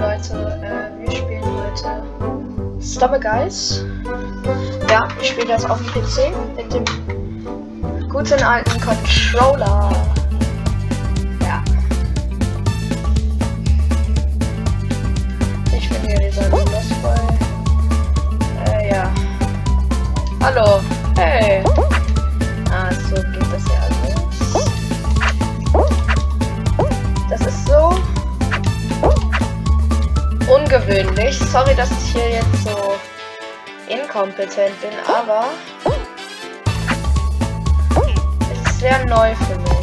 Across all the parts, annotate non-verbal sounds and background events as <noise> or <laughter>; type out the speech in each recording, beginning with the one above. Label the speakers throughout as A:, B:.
A: Leute, äh, wir spielen heute Stubble Guys. Ja, ich spiele das auf dem PC mit dem guten alten Controller. Ja. Ich bin hier dieser Lost Boy. Äh, ja. Hallo. Hey. Ungewöhnlich. Sorry, dass ich hier jetzt so inkompetent bin, aber es ist sehr neu für mich.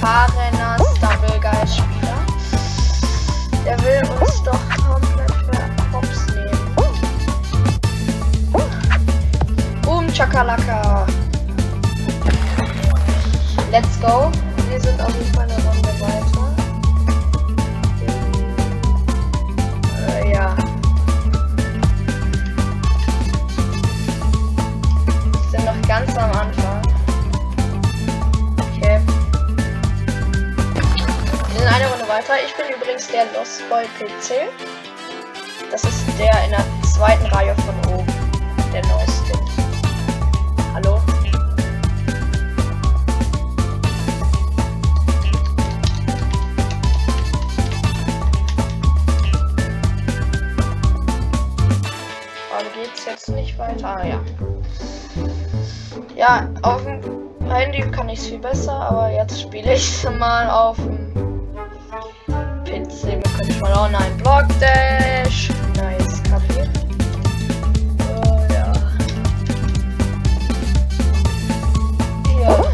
A: Erfahrener Stumble Guys Spieler. Der will uns doch komplett Hops nehmen. Boom, Chakalaka. Let's go. Wir sind auf jeden der Lost Boy PC. Das ist der in der zweiten Reihe von oben. Der neueste. Hallo? Warum geht's jetzt nicht weiter? Ah, ja. Ja, auf dem Handy kann ich es viel besser, aber jetzt spiele ich es <laughs> mal auf dem Controller online Block Dash. Nice, Kaffee. Oh, ja. Hier.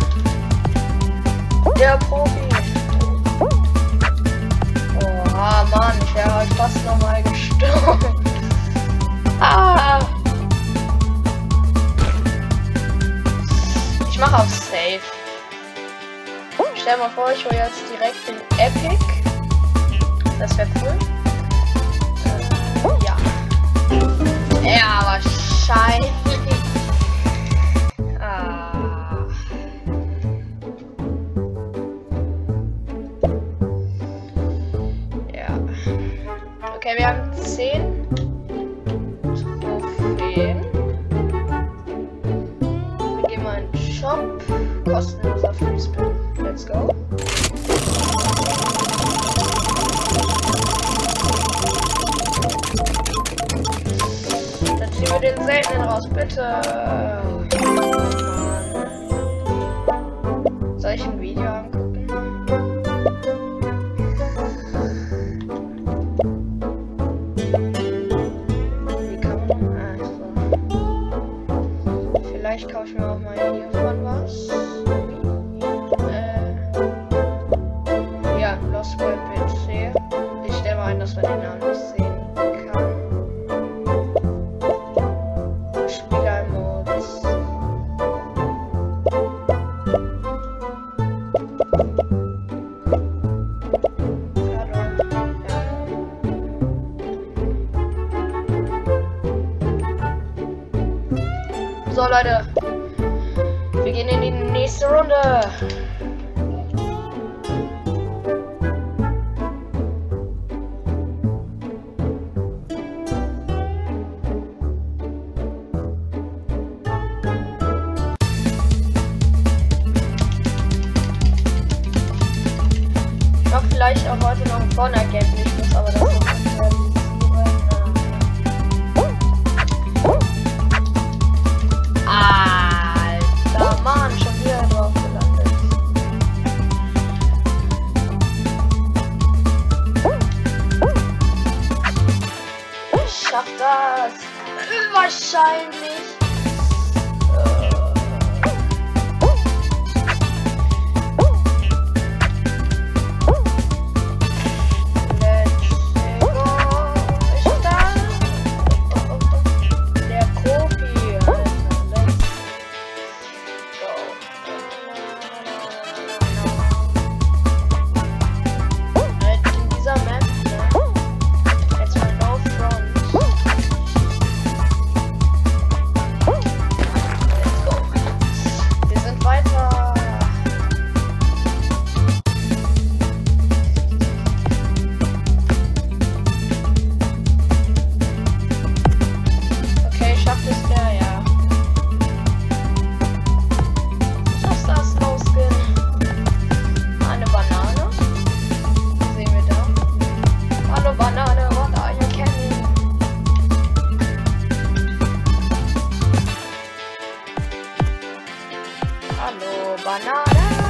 A: Der Profi. Oha, Mann, ich wäre halt fast nochmal gestorben. <laughs> Ah! Ich mache auf Safe. Stell mal vor, ich hole jetzt direkt den Epic. Das wäre cool. Äh, ja. Ja, wahrscheinlich. Ah. Ja. Okay, wir haben 10 Trophäen. Wir gehen mal in den Shop. Kostenloser Freespin. Raus, bitte. Soll ich ein Video angucken? Wie kann man. Ah, so. Vielleicht kaufe ich mir auch mal hiervon was. Äh, ja, Lost Boy PC. Ich stelle mal ein, dass man den Namen nicht sehen So, Leute. Wir gehen in die nächste Runde. Ich mache vielleicht auch heute noch ein muss aber das Wahrscheinlich. banana.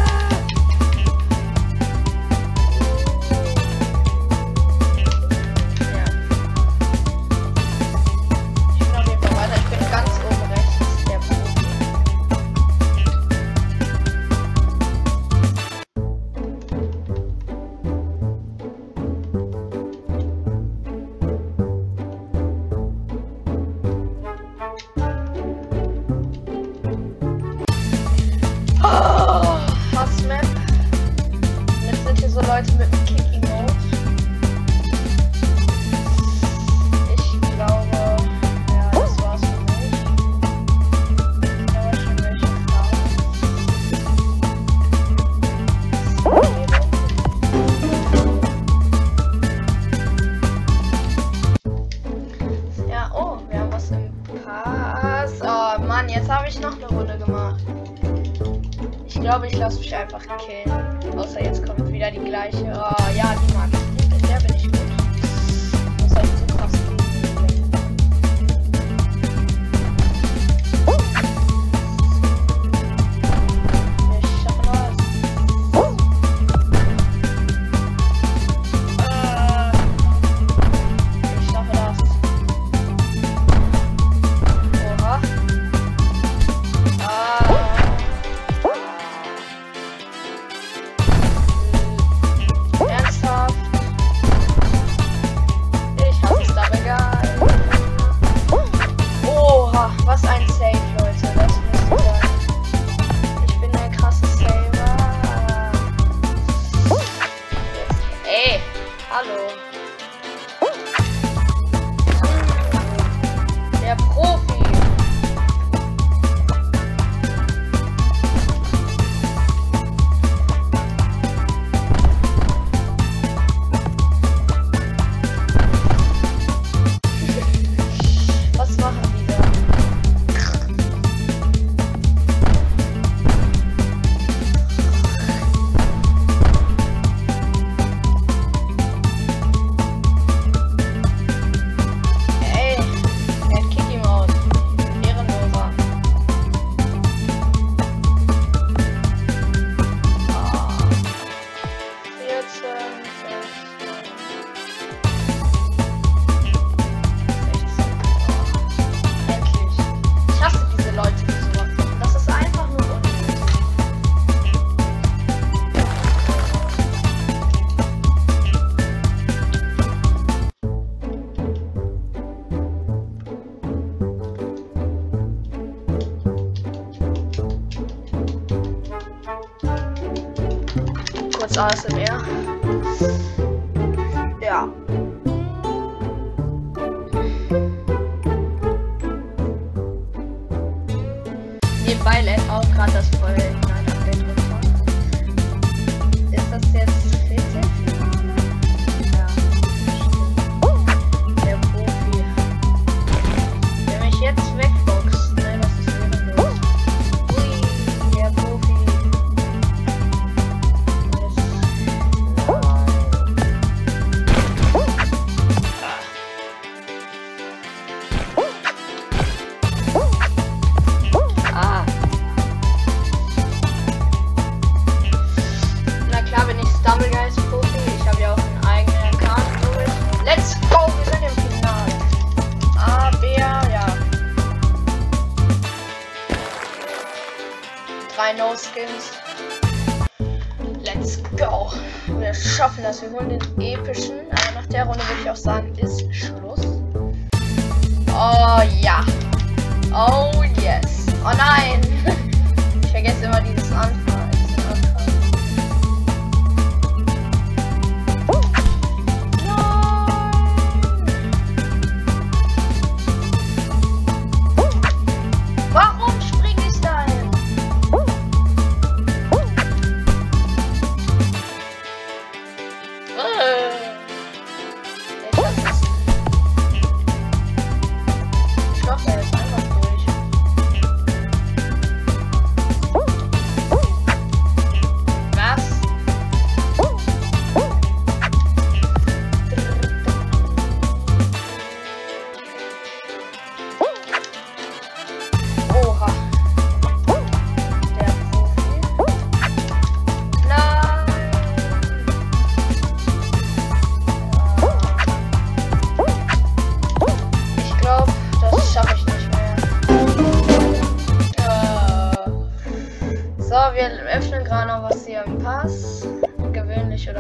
A: awesome, yeah. Skins. Let's go. Wir schaffen das. Wir holen den epischen. Aber nach der Runde würde ich auch sagen, ist Schluss. Oh ja. Oh yes. Oh nein. <laughs> Ich vergesse immer die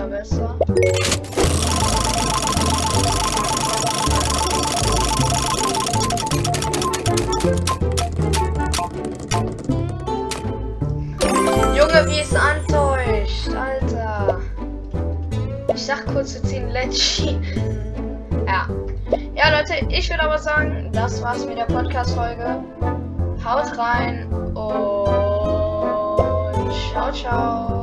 A: besser. Junge, wie es antäuscht, Alter. Ich sag kurz, wir ziehen Lecci. ja. Ja, Leute, ich würde aber sagen, das war's mit der Podcast-Folge. Haut rein und ciao, ciao.